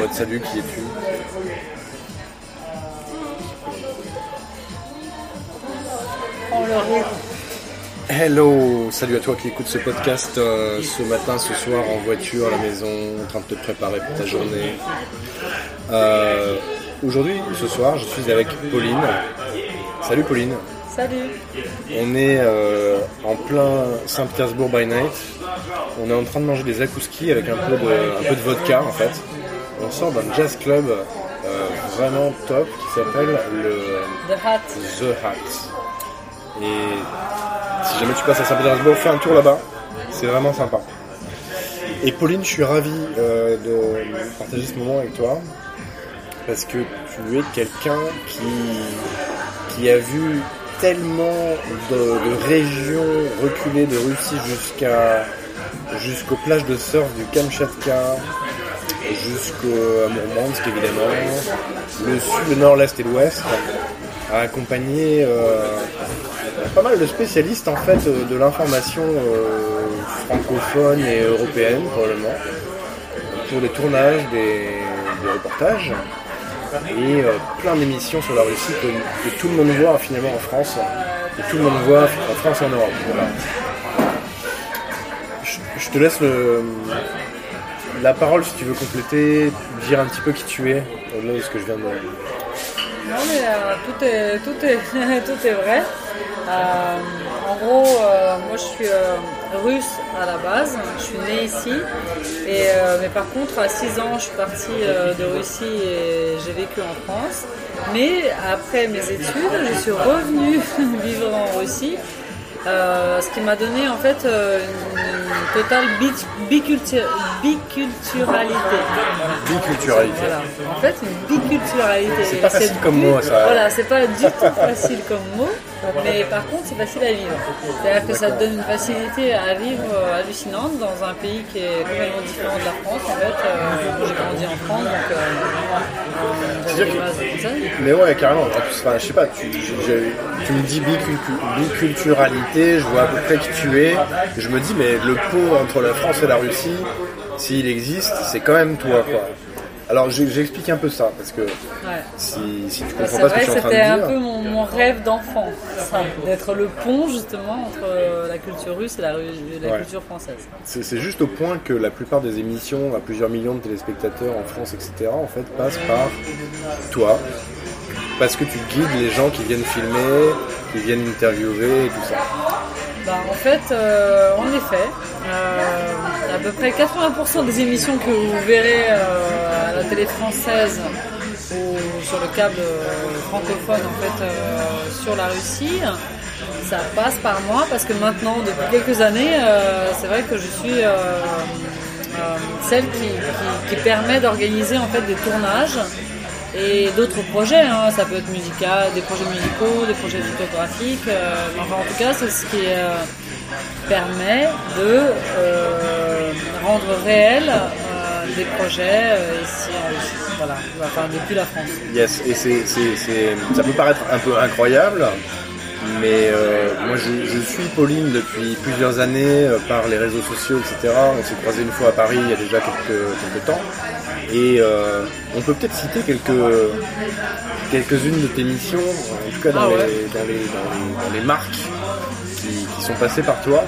mode salut, qui es-tu le rythme. Hello, salut à toi qui écoute ce podcast euh, ce matin, ce soir, en voiture, à la maison, en train de te préparer pour ta journée. Euh, Aujourd'hui, ce soir, je suis avec Pauline. Salut Pauline. Salut. On est euh, en plein Saint-Pétersbourg by night. On est en train de manger des akouskis avec un peu de, un peu de vodka en fait. On sort d'un jazz club euh, vraiment top qui s'appelle le The Hat. The Hat. Et si jamais tu passes à Saint-Pétersbourg, fais un tour là-bas. C'est vraiment sympa. Et Pauline, je suis ravi euh, de partager ce moment avec toi parce que tu es quelqu'un qui, qui a vu tellement de, de régions reculées de Russie jusqu'à jusqu'aux plages de surf du Kamchatka, jusqu'au à Mourmansk évidemment, le sud, le nord, l'est et l'ouest, a accompagné euh, pas mal de spécialistes en fait euh, de l'information euh, francophone et européenne probablement pour des tournages, des, reportages et plein d'émissions sur la Russie que, que tout le monde voit finalement en France et tout le monde voit en France et en Europe. Je, je te laisse le, la parole si tu veux compléter, dire un petit peu qui tu es au-delà de ce que je viens de. Non mais euh, tout, est, tout, est, tout est vrai. Euh, en gros, euh, moi je suis euh, russe à la base, je suis née ici. Et, euh, mais par contre, à 6 ans, je suis partie euh, de Russie et j'ai vécu en France. Mais après mes études, je suis revenue vivre en Russie. Euh, ce qui m'a donné en fait euh, une, totale bi- bicultu- biculturalité. Biculturalité. Voilà. En fait, une biculturalité. C'est pas facile comme mot, ça. Voilà, c'est pas du tout facile comme mot, mais par contre, c'est facile à vivre. C'est-à-dire que ça te donne une facilité à vivre euh, hallucinante dans un pays qui est complètement différent de la France. En fait, euh, j'ai grandi en France, donc euh, euh, que- ça. Mais ouais, carrément. En plus, enfin, je sais pas, tu, je- tu me dis bicultu- biculturalité, je vois à peu près qui tu es. Je me dis, mais le pont entre la France et la Russie, s'il existe, c'est quand même toi, quoi. Alors, j'explique un peu ça, parce que Ouais. si, si tu comprends pas ce que je suis en train c'était de un dire. peu mon, mon rêve d'enfant, d'être le pont justement entre euh, la culture russe et la, ru- la Ouais. culture française. C'est juste au point que la plupart des émissions à plusieurs millions de téléspectateurs en France, etc., en fait, passent par toi. Parce que tu guides les gens qui viennent filmer, qui viennent interviewer et tout ça. Bah, en fait, euh, en effet, euh, à peu près 80% des émissions que vous verrez euh, à la télé française ou sur le câble euh, francophone en fait euh, sur la Russie, ça passe par moi parce que maintenant, depuis quelques années, euh, c'est vrai que je suis celle qui, qui- qui permet d'organiser en fait des tournages et d'autres projets. hein. Ça peut être musical, des projets musicaux, des projets photographiques. euh, enfin, en tout cas, c'est ce qui euh, permet de euh, rendre réel des projets ici en Russie. Voilà, enfin depuis la France. Yes, et c'est- ça peut paraître un peu incroyable, mais euh, moi je, je suis Pauline depuis plusieurs années euh, par les réseaux sociaux, etc. On s'est croisés une fois à Paris il y a déjà quelques, quelques temps, et euh, on peut peut-être citer quelques, quelques-unes de tes missions, en tout cas dans, Ah ouais. les, dans, les, dans, les, dans les marques qui, qui sont passées par toi.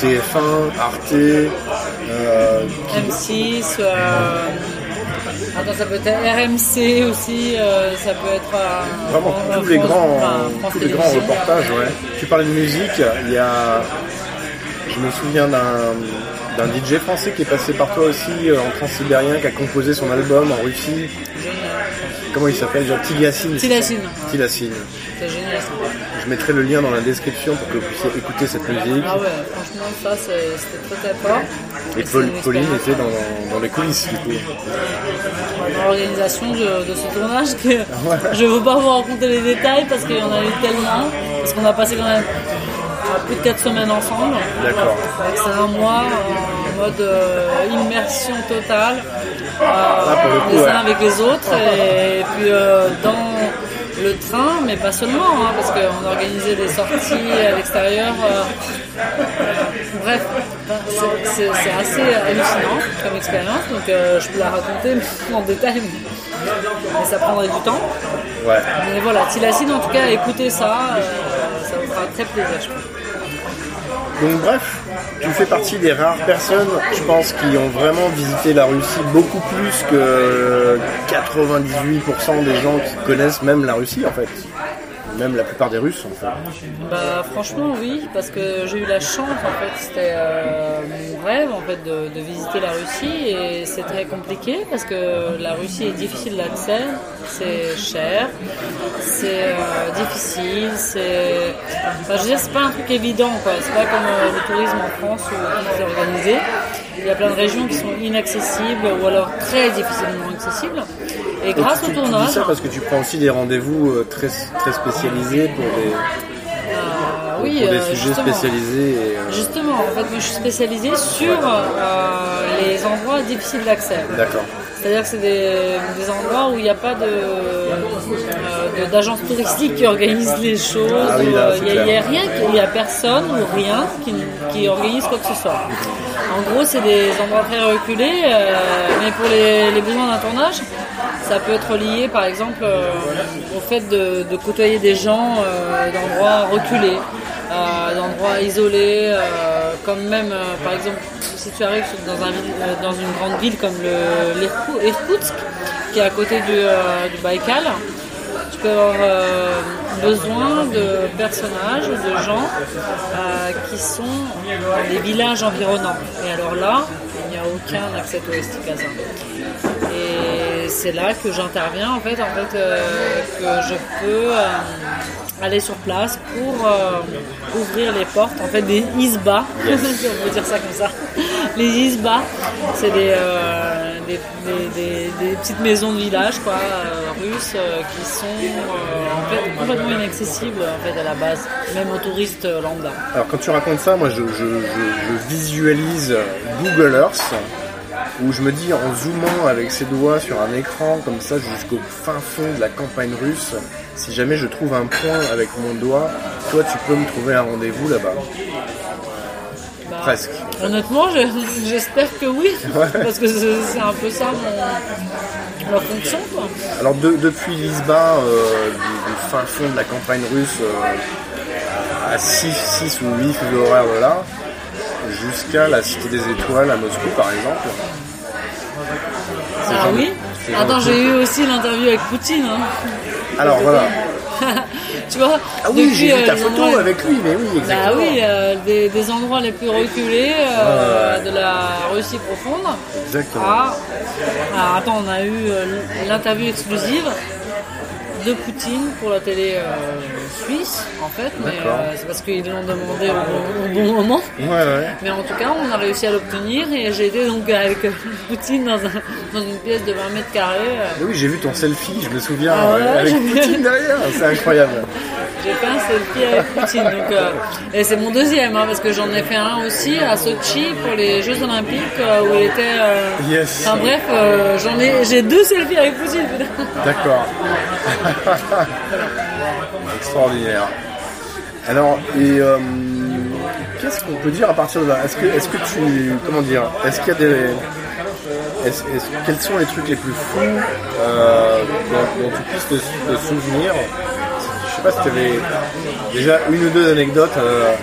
TF1, Arte, euh, M6, euh, attends, ça peut être RMC aussi, euh, ça peut être euh, Vraiment tous les grands, enfin, tous les grands reportages, ouais. Tu parlais de musique, il y a, je me souviens d'un DJ français qui est passé par toi aussi euh, en transsibérien, qui a composé son album en Russie. Comment il s'appelle? Tilassine. Tilassine. Tilassine. C'est génial ça. Je mettrai le lien dans la description pour que vous puissiez écouter cette musique. Ah ouais, franchement, ça c'était très très fort. Et Paul- Pauline était dans, dans les coulisses du coup. dans l'organisation de, de ce tournage que je ne veux pas vous raconter les détails parce qu'il y en a eu tellement, parce qu'on a passé quand même plus de 4 semaines ensemble. D'accord. C'est un mois en mode euh, immersion totale, euh, pour le coup, les ouais. uns avec les autres, et, puis euh, dans, le train, mais pas seulement, hein, parce qu'on organisait des sorties à l'extérieur. euh, bref, c'est assez hallucinant comme expérience, donc euh, je peux la raconter en détail, mais, mais ça prendrait du temps. Ouais. Mais voilà, Tilacine en tout cas, écoutez ça, euh, ça vous fera très plaisir, je pense. Donc bref, tu fais partie des rares personnes, je pense, qui ont vraiment visité la Russie beaucoup plus que 98% des gens qui connaissent même la Russie en fait. Même la plupart des Russes en fait. Bah franchement oui, parce que j'ai eu la chance en fait, c'était euh, mon rêve en fait de, visiter la Russie et c'est très compliqué parce que la Russie est difficile d'accès, c'est cher, c'est euh, difficile, c'est, je veux dire c'est pas un truc évident quoi, c'est pas comme euh, le tourisme en France où tout est organisé. Il y a plein de régions qui sont inaccessibles ou alors très difficilement accessibles. Et Et grâce tu, au tu dis tournage, ça parce que tu prends aussi des rendez-vous euh, très, très spécialisés pour des, euh, oui, pour des euh, sujets justement. spécialisés. et, Justement, en fait, moi je suis spécialisée sur les endroits difficiles d'accès. D'accord. C'est-à-dire que c'est des, des endroits où il n'y a pas de, euh, de- d'agence touristique qui organise les choses. Ah oui, là, Il n'y a, rien, il n'y a personne ou rien qui, qui organise quoi que ce soit. En gros, c'est des endroits très reculés, euh, mais pour les, les besoins d'un tournage, ça peut être lié par exemple euh, au fait de, de côtoyer des gens euh, d'endroits reculés, d'endroits isolés, euh, comme même euh, par exemple si tu arrives dans, un euh, dans une grande ville comme le l'Irkou- Irkoutsk, qui est à côté du, Baïkal, tu peux avoir besoin de personnages de gens qui sont dans des villages environnants. Et alors là, il n'y a aucun accès touristique à. Et c'est là que j'interviens en fait, en fait que je peux aller sur place pour euh, ouvrir les portes en fait des isba, si on peut dire ça comme ça. Les isba, c'est des, euh, des, des- des- des petites maisons de village quoi, euh, russes qui sont en fait complètement inaccessibles en fait à la base, même aux touristes lambda. Alors quand tu racontes ça, moi je, je- je- je visualise Google Earth où je me dis en zoomant avec ses doigts sur un écran comme ça jusqu'au fin fond de la campagne russe, si jamais je trouve un point avec mon doigt, toi tu peux me trouver un rendez-vous là-bas. Bah, Presque. Honnêtement, je- j'espère que oui, parce que c'est un peu ça mon, ma fonction. Quoi. Alors de- depuis Lisba, euh, du, du fin fond de la campagne russe, euh, à 6, 6 ou 8 fuseaux horaires de là, jusqu'à la Cité des Étoiles à Moscou par exemple. Ah oui Attends, j'ai eu aussi l'interview avec Poutine. hein. Alors voilà. tu vois Ah oui, j'ai vu euh, ta photo endroits- avec lui, mais oui, Bah exactement. oui, euh, des, des endroits les plus reculés euh, Ouais, de la Russie profonde. Exactement. Ah, alors, attends, on a eu l'interview exclusive de Poutine pour la télé euh, suisse, en fait, mais euh, c'est parce qu'ils l'ont demandé au bon, au bon moment. Ouais, ouais. Mais en tout cas, on a réussi à l'obtenir et j'ai été donc avec Poutine dans, un- dans une pièce de 20 mètres carrés. euh, oui, j'ai vu ton selfie, je me souviens, Ah ouais, avec. Poutine derrière, c'est incroyable. J'ai fait un selfie avec Poutine. Donc, euh, et c'est mon deuxième, hein, parce que j'en ai fait un aussi à Sochi pour les Jeux Olympiques euh, où il était. euh, Yes. Enfin bref, euh, j'en ai, j'ai deux selfies avec Poutine. D'accord. Extraordinaire. Alors, et euh, qu'est-ce qu'on peut dire à partir de là? Est-ce que, est-ce que tu, comment dire? Est-ce qu'il y a des, est-ce- est-ce- quels sont les trucs les plus fous euh, dont, dont tu puisses te, te souvenir? Sais pas si tu avais déjà une ou deux anecdotes. euh,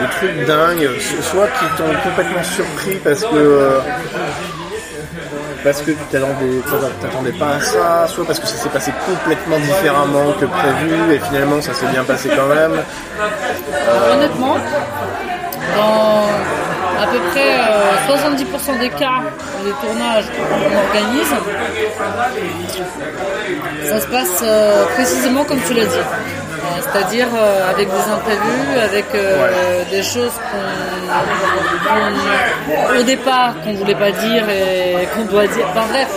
des trucs dingues, soit qui t'ont complètement surpris parce que euh, parce que tu t'attendais, pas à ça, soit parce que ça s'est passé complètement différemment que prévu et finalement ça s'est bien passé quand même. Honnêtement, dans à peu près euh, 70% des cas des tournages qu'on organise, ça se passe euh, précisément comme tu l'as dit. Euh, C'est-à-dire euh, avec des imprévus, avec euh, des choses qu'on, qu'on- au départ qu'on voulait pas dire et qu'on doit dire. Enfin bref,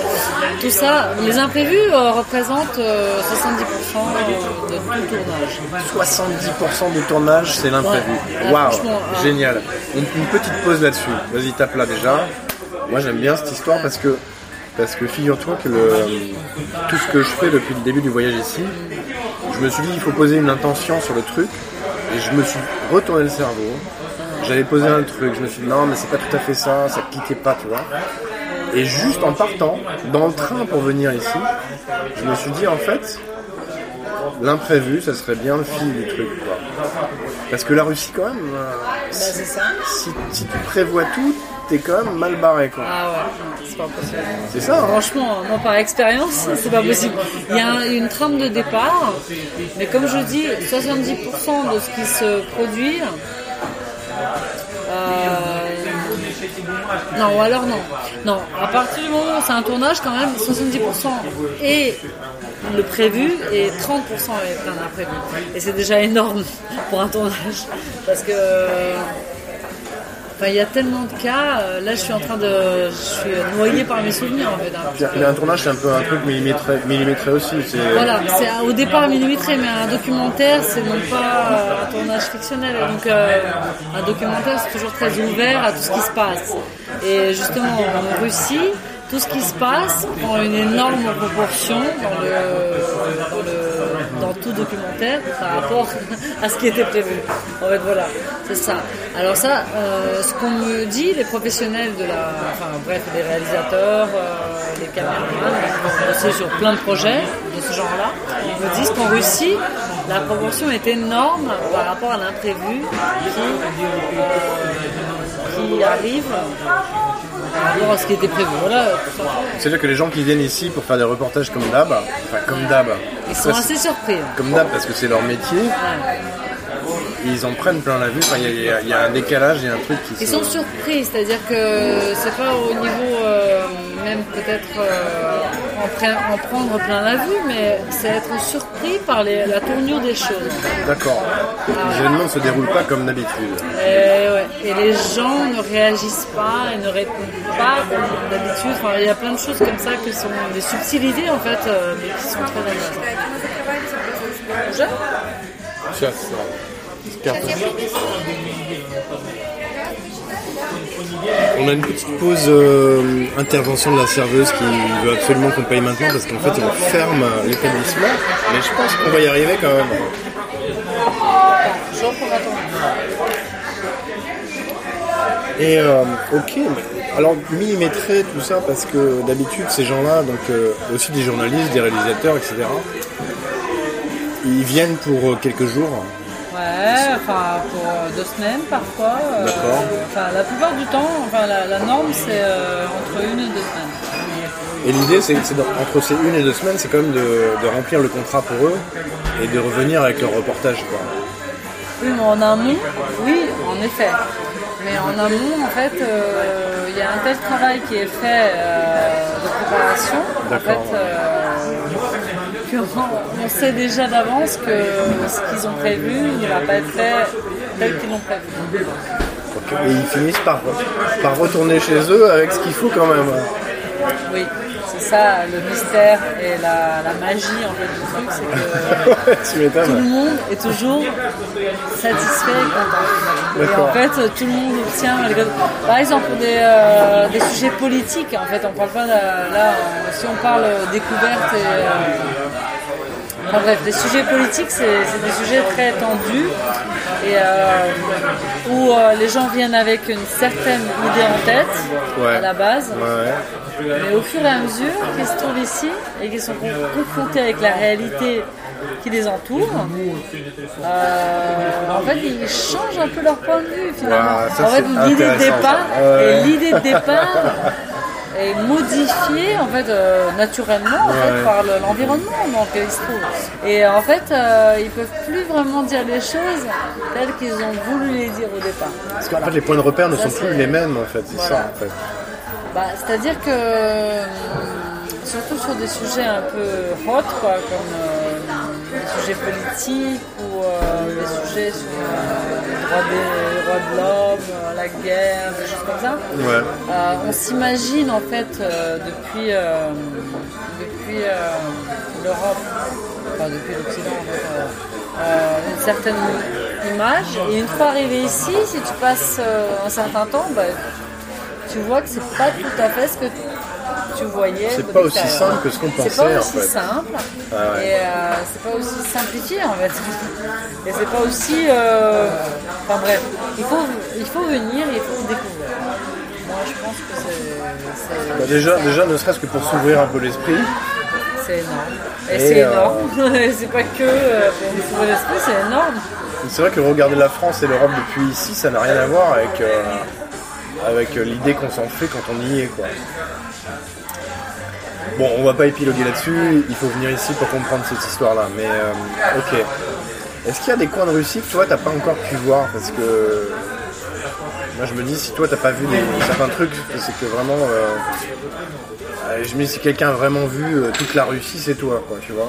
tout ça, les imprévus euh, représentent euh, 70% de tout tournage. 70% du tournage c'est l'imprévu. Ouais. Waouh, Franchement, hein. génial. Une petite pause là-dessus. Vas-y tape là déjà. Moi j'aime bien cette histoire parce que parce que figure-toi que le, tout ce que je fais depuis le début du voyage ici, je me suis dit il faut poser une intention sur le truc, et je me suis retourné le cerveau. J'avais posé un truc, je me suis dit non mais c'est pas tout à fait ça, ça cliquait pas, tu vois. Et juste en partant, dans le train pour venir ici, je me suis dit en fait, l'imprévu, ça serait bien le fil du truc, quoi. Parce que la Russie, quand même, euh, si, ça. si- si tu prévois tout, t'es quand même mal barré, quoi. Ah ouais, c'est pas possible. C'est ça, hein Franchement, moi par expérience, c'est pas possible. Il y a une trame de départ, mais comme je dis, 70% de ce qui se produit. Non, ou alors non. Non, à partir du moment où c'est un tournage, quand même, 70% est le prévu et 30% est un imprévu. Et c'est déjà énorme pour un tournage. Parce que. Enfin, il y a tellement de cas. euh, Là, je suis en train de. Je suis noyée par mes souvenirs, en fait. hein. Puis, puis un tournage, c'est un peu un truc millimétré, millimétré aussi. C'est... Voilà, c'est un- au départ millimétré, mais un documentaire, c'est non pas euh, un tournage fictionnel. Donc, euh, un documentaire, c'est toujours très ouvert à tout ce qui se passe. Et justement, en Russie, tout ce qui se passe prend une énorme proportion dans le, dans le, dans tout documentaire par rapport à ce qui était prévu. En fait, voilà, c'est ça. Alors ça, euh, ce qu'on me dit, les professionnels de la, enfin bref, les réalisateurs, euh, les caméramans, qui ont bossé sur plein de projets de ce genre-là, ils me disent qu'en Russie, la proportion est énorme par rapport à l'imprévu qui, euh, qui arrive par rapport à ce qui était prévu. Voilà. C'est-à-dire que les gens qui viennent ici pour faire des reportages comme d'hab, enfin comme d'hab, Ils sont assez surpris. comme d'hab parce que c'est leur métier, Ouais. ils en prennent plein la vue. Enfin, il y a- il y, y a un décalage, il y a un truc qui Ils se... sont surpris, c'est-à-dire que c'est pas au niveau euh, même peut-être euh, en, pre- en prendre plein la vue, mais c'est être surpris par les- la tournure des choses. D'accord. Les événements ne se déroulent pas comme d'habitude. Et, ouais, et les gens ne réagissent pas et ne répondent pas comme d'habitude. Enfin, il y a plein de choses comme ça qui sont des subtilités en fait, euh, mais qui sont très. Je- On a une petite pause euh, intervention de la serveuse qui veut absolument qu'on paye maintenant parce qu'en fait on ferme l'établissement. Mais je pense qu'on va y arriver quand même. Et euh, ok, alors millimétré tout ça parce que d'habitude ces gens-là, donc euh, aussi des journalistes, des réalisateurs, etc. Ils viennent pour quelques jours. Ouais, enfin pour euh, deux semaines parfois. euh, D'accord. Enfin la plupart du temps, enfin la, la norme c'est euh, entre une et deux semaines. Et l'idée, c'est c'est de- entre ces une et deux semaines, c'est quand même de, de remplir le contrat pour eux et de revenir avec leur reportage. Quoi. Oui, mais en amont, oui, en effet. Mais en amont, en fait, euh, il y a un tel travail qui est fait de préparation, en D'accord. fait, qu'on on sait déjà d'avance que ce qu'ils ont prévu ne va pas être fait tel qu'ils l'ont prévu. Et ils finissent par, par retourner chez eux avec ce qu'il faut quand même. Oui, c'est ça le mystère et la, la magie en fait du truc, c'est que tout le monde est toujours satisfait et content. Et en fait, tout le monde obtient. Par exemple, pour des, euh, des sujets politiques, en fait, on parle pas de- là, si on parle découverte et. euh, enfin bref, des sujets politiques, c'est des sujets très tendus et euh, où euh, les gens viennent avec une certaine idée en tête Ouais. à la base. Ouais, ouais. Mais au fur et à mesure qu'ils se trouvent ici et qu'ils sont con- confrontés avec la réalité qui les entoure, euh, en fait, ils changent un peu leur point de vue finalement. Ça, en fait, l'idée de départ, et l'idée de départ est modifiée en fait euh, naturellement en fait, Ouais. par le- l'environnement dans lequel ils se trouvent. Et en fait, euh, ils peuvent plus vraiment dire les choses telles qu'ils ont voulu les dire au départ. Parce qu'en fait, les points de repère ne Ça, sont plus les mêmes en fait. C'est Voilà. ça en fait. Bah, C'est-à-dire que, euh, surtout sur des sujets un peu hot, quoi, comme euh, des sujets politiques ou euh, des sujets sur euh, les droits, des, droits de l'homme, euh, la guerre, des choses comme ça, Ouais. euh, on s'imagine en fait euh, depuis, euh, depuis euh, l'Europe, enfin depuis l'Occident, en fait, euh, euh, une certaine image. Et une fois arrivé ici, si tu passes euh, un certain temps, bah, tu vois que c'est pas tout à fait ce que tu voyais. C'est pas aussi simple que ce qu'on C'est pensait, pas en aussi fait. simple. Ah ouais. Et euh, c'est pas aussi simplifié en fait. Et c'est pas aussi. euh, Enfin bref, il faut, il faut venir, il faut découvrir. Moi je pense que c'est- c'est. Bah, déjà, déjà, ne serait-ce que pour s'ouvrir un peu l'esprit, C'est énorme. Et, Et, c'est euh, énorme. Et c'est pas que pour trouver l'esprit, c'est énorme. c'est vrai que regarder la France et l'Europe depuis ici, ça n'a rien à voir avec, avec l'idée qu'on s'en fait quand on y est. Quoi. Bon, on va pas épiloguer là-dessus, il faut venir ici pour comprendre cette histoire-là. Mais euh, ok. Est-ce qu'il y a des coins de Russie que toi t'as pas encore pu voir? Parce que moi je me dis, si toi t'as pas vu des, certains trucs, c'est que vraiment. euh, euh, je me dis, si quelqu'un a vraiment vu euh, toute la Russie, c'est toi, quoi, tu vois.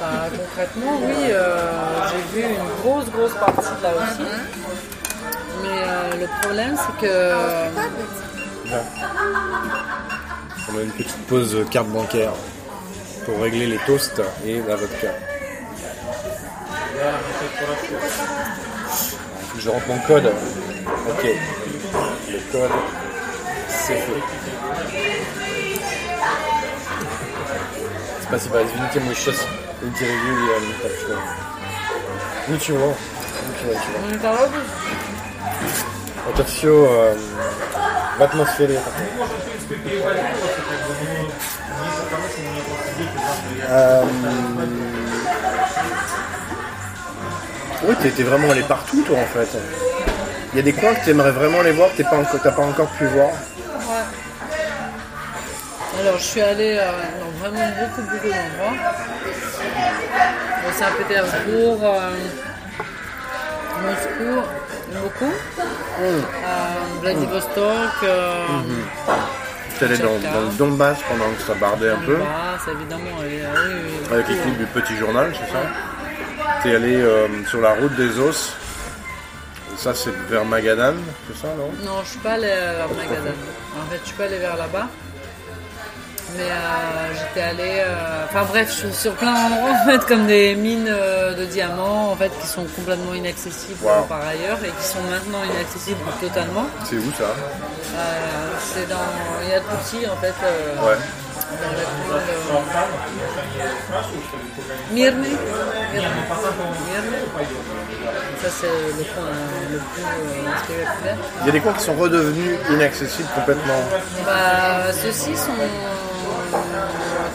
Bah, concrètement, oui, j'ai vu une grosse, grosse partie de la Russie. Mais le problème, c'est que. On a une petite pause carte bancaire pour régler les toasts et la vodka. Faut que Je rentre mon code. Ok. Le code, c'est fait. Спасибо, извините, мы сейчас интервьюем, так что... Ничего, ничего, ничего. On est en robe Это все в атмосфере. Euh, Oui, t'es t'es vraiment allé partout, toi, en fait. Il y a des coins que t'aimerais vraiment aller voir que t'es pas encore- t'as pas encore pu voir. Ouais. Alors, je suis allée euh, dans vraiment beaucoup, beaucoup d'endroits. Bon, Saint-Pétersbourg, euh, Moscou, beaucoup. Euh, Vladivostok, T'es allé dans, dans le Donbass pendant que ça bardait un peu, Donbass, évidemment. et, oui, oui, oui. avec l'équipe du Petit Journal, c'est ça T'es allé euh, sur la route des os. Ça, c'est vers Magadan, c'est ça, non? Non, je suis pas allée vers Magadan. En fait, je suis pas allée vers là-bas. Mais euh, j'étais allée. euh, Enfin bref, je suis sur plein d'endroits en fait, comme des mines euh, de diamants en fait, qui sont complètement inaccessibles Wow. par ailleurs et qui sont maintenant inaccessibles totalement. C'est où ça? C'est dans Yatouti en fait. Ouais. Dans la commune. Myrne. Ça c'est le coin euh, le plus. Il y a des coins qui sont redevenus inaccessibles complètement. Bah, ceux-ci sont.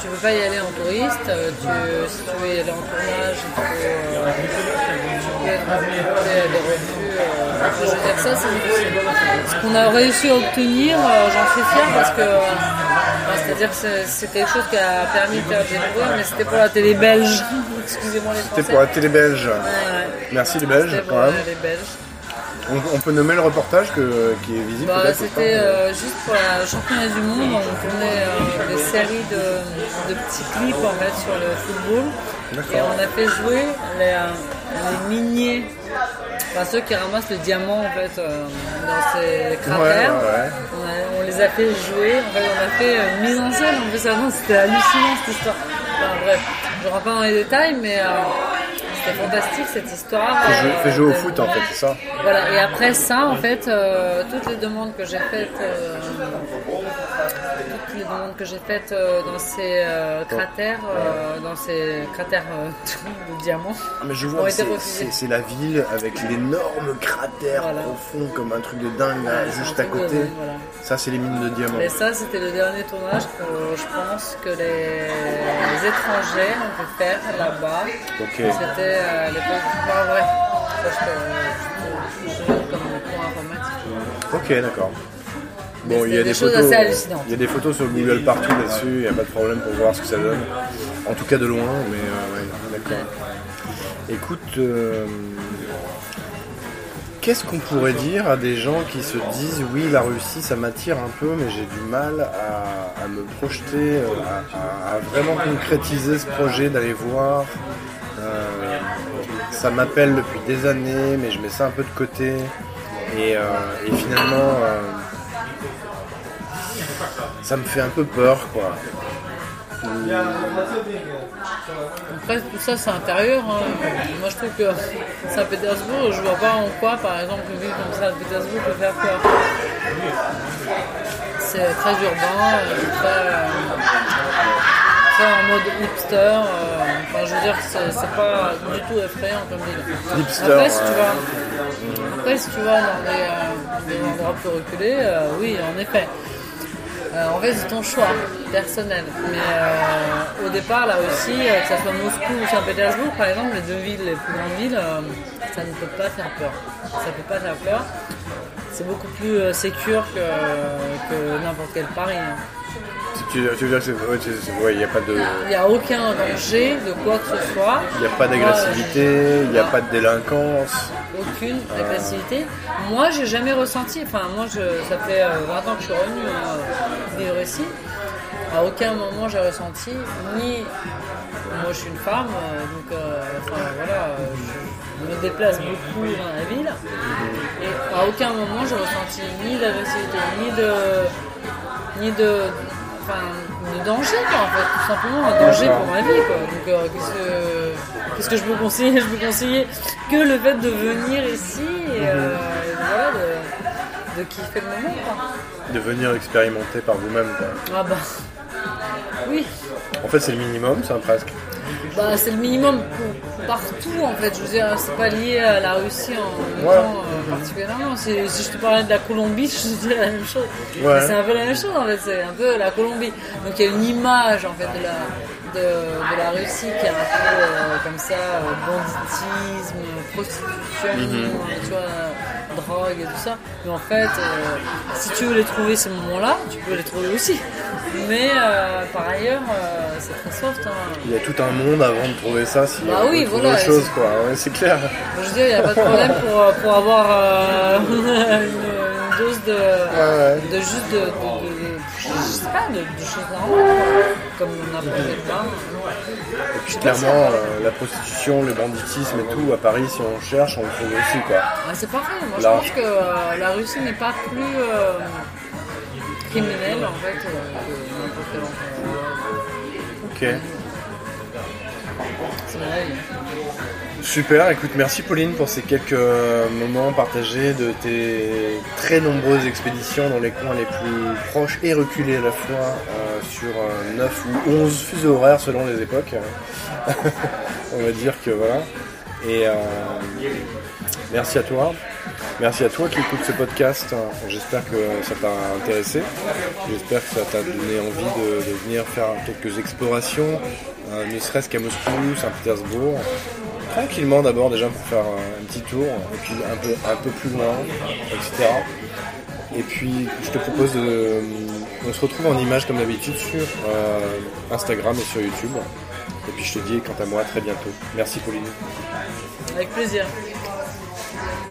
Tu peux pas y aller en touriste. euh, Tu, si tu veux y aller en tournage, il faut. euh, tu peux être à des refus. euh, je veux dire, ça, c'est. Ce qu'on a réussi à obtenir, euh, j'en suis fière parce que. euh, C'est-à-dire que c'est- quelque chose qui a permis de faire découvrir, mais c'était pour la télé belge. Excusez-moi les Français. C'était pour la télé belge. Ouais, ouais. Merci les Belges pour quand même. les Belges. On, on peut nommer le reportage que- qui est visible Bah, c'était euh, juste pour la championnat du monde, on tournait euh, des séries de, de petits clips en fait sur le football et on a fait jouer les, euh, les miniers, enfin ceux qui ramassent le diamant en fait euh, dans ces cratères. Ouais, ouais. On, a- on les a fait jouer, en fait on a fait une mise en scène, en fait c'était hallucinant cette histoire. Enfin, bref, je rentre pas dans les détails mais c'était fantastique cette histoire. Fais jouer- euh, Fais jouer au foot en fait, c'est ça voilà, et après ça, en fait, euh, toutes les demandes que j'ai faites, euh, que j'ai faites euh, dans ces euh, cratères, euh, dans ces cratères euh, de diamants, Ah, Mais je vois, c'est- la ville avec l'énorme cratère Voilà. profond comme un truc de dingue là, juste à côté. dingue, voilà. Ça, c'est les mines de diamants. Mais ça, c'était le dernier tournage que je pense que les, les étrangers ont pu faire là-bas. C'était euh, à l'époque. Enfin, je je je comme point informatique. Ok, d'accord. Bon, il y a des photos. Il y a des photos sur Google partout là-dessus. Il n'y a pas de problème pour voir ce que ça donne. En tout cas de loin, mais euh, ouais, d'accord. Écoute, euh, qu'est-ce qu'on pourrait dire à des gens qui se disent oui, la Russie, ça m'attire un peu, mais j'ai du mal à, à me projeter, euh, à, vraiment concrétiser ce projet d'aller voir. Euh, ça m'appelle depuis des années, mais je mets ça un peu de côté. Et, et finalement, ça me fait un peu peur, quoi. Après, tout ça, c'est intérieur. hein. Moi, je trouve que Saint-Pétersbourg, je vois pas en quoi, par exemple, une ville comme Saint-Pétersbourg peut faire peur. c'est très urbain, euh, très, euh, très en mode hipster. euh, Enfin, je veux dire, c'est c'est pas du tout effrayant comme ville. Hipster, Après, si tu vas, après, si tu vas dans des, des endroits plus reculés, oui, en effet. Euh, en fait, c'est ton choix personnel. Mais euh, au départ, là aussi, euh, que ce soit Moscou ou Saint-Pétersbourg, par exemple, les deux villes, les plus grandes villes, ça ne peut pas faire peur. Ça ne peut pas faire peur. C'est beaucoup plus sécure que, que n'importe quel Paris. hein. Tu, tu veux dire que c'est- ouais, il n'y a pas de, Il n'y a aucun danger de quoi que ce soit. il y a pas d'agressivité, il n'y a pas de délinquance. aucune agressivité. Moi, j'ai jamais ressenti. Enfin, moi, je, ça fait euh, 20 ans que je suis revenue euh, vivre ici. À aucun moment, j'ai ressenti ni. Moi, je suis une femme, euh, donc euh, enfin, voilà, euh, je me déplace beaucoup dans la ville. Et à aucun moment, j'ai ressenti ni d'agressivité, ni de. ni de. Enfin, de danger, quoi, en fait, tout simplement, un danger pour ma vie, quoi. Donc, euh, qu'est-ce que, qu'est-ce que je peux conseiller? Je peux conseiller que le fait de venir ici et, euh, et voilà, de, de kiffer le moment, quoi. De venir expérimenter par vous-même. quoi. Ah bah. Oui, En fait, c'est le minimum, ça presque. Bah, c'est le minimum pour- partout en fait. Je veux dire, c'est pas lié à la Russie en Ouais. temps, euh, particulièrement. Si je te parlais de la Colombie, je te dirais la même chose. Ouais. C'est un peu la même chose en fait. C'est un peu la Colombie. Donc il y a une image en fait de la de, de la Russie qui est un peu euh, comme ça, euh, banditisme, prostitution, Mhm. tu vois, drogue et tout ça. Mais en fait, euh, si tu veux les trouver ces moments-là, tu peux les trouver aussi. Mais euh, par ailleurs, euh, c'est très soft. hein. Il y a tout un monde avant de trouver ça, si Bah oui, voilà, autre chose, c'est- quoi. Ouais, c'est clair. Je veux dire, il n'y a pas de problème pour, pour avoir une, une dose de, ouais. de juste de, de, de- de- je sais pas, de, de choses normales, quoi. Comme n'importe quel bar. Et puis clairement, euh, la prostitution, le banditisme et tout, à Paris, si on cherche, on le trouve aussi, quoi. Ah, c'est pareil, moi Là. je pense que euh, la Russie n'est pas plus euh, criminelle en fait que n'importe quel endroit. Ok. C'est vrai. Super, écoute, merci Pauline pour ces quelques moments partagés de tes très nombreuses expéditions dans les coins les plus proches et reculés à la fois sur euh, 9 ou 11 fuseaux horaires selon les époques. On va dire que voilà. Et euh, merci à toi. Merci à toi qui écoutes ce podcast. J'espère que ça t'a intéressé. J'espère que ça t'a donné envie de, venir faire quelques explorations, euh, ne serait-ce qu'à Moscou, Saint-Pétersbourg. Tranquillement d'abord déjà pour faire euh, un petit tour, et puis un peu, un peu plus loin, etc. Et puis je te propose de... On se retrouve en image comme d'habitude sur euh, Instagram et sur YouTube. Et puis je te dis quant à moi à très bientôt. Merci Pauline. Avec plaisir.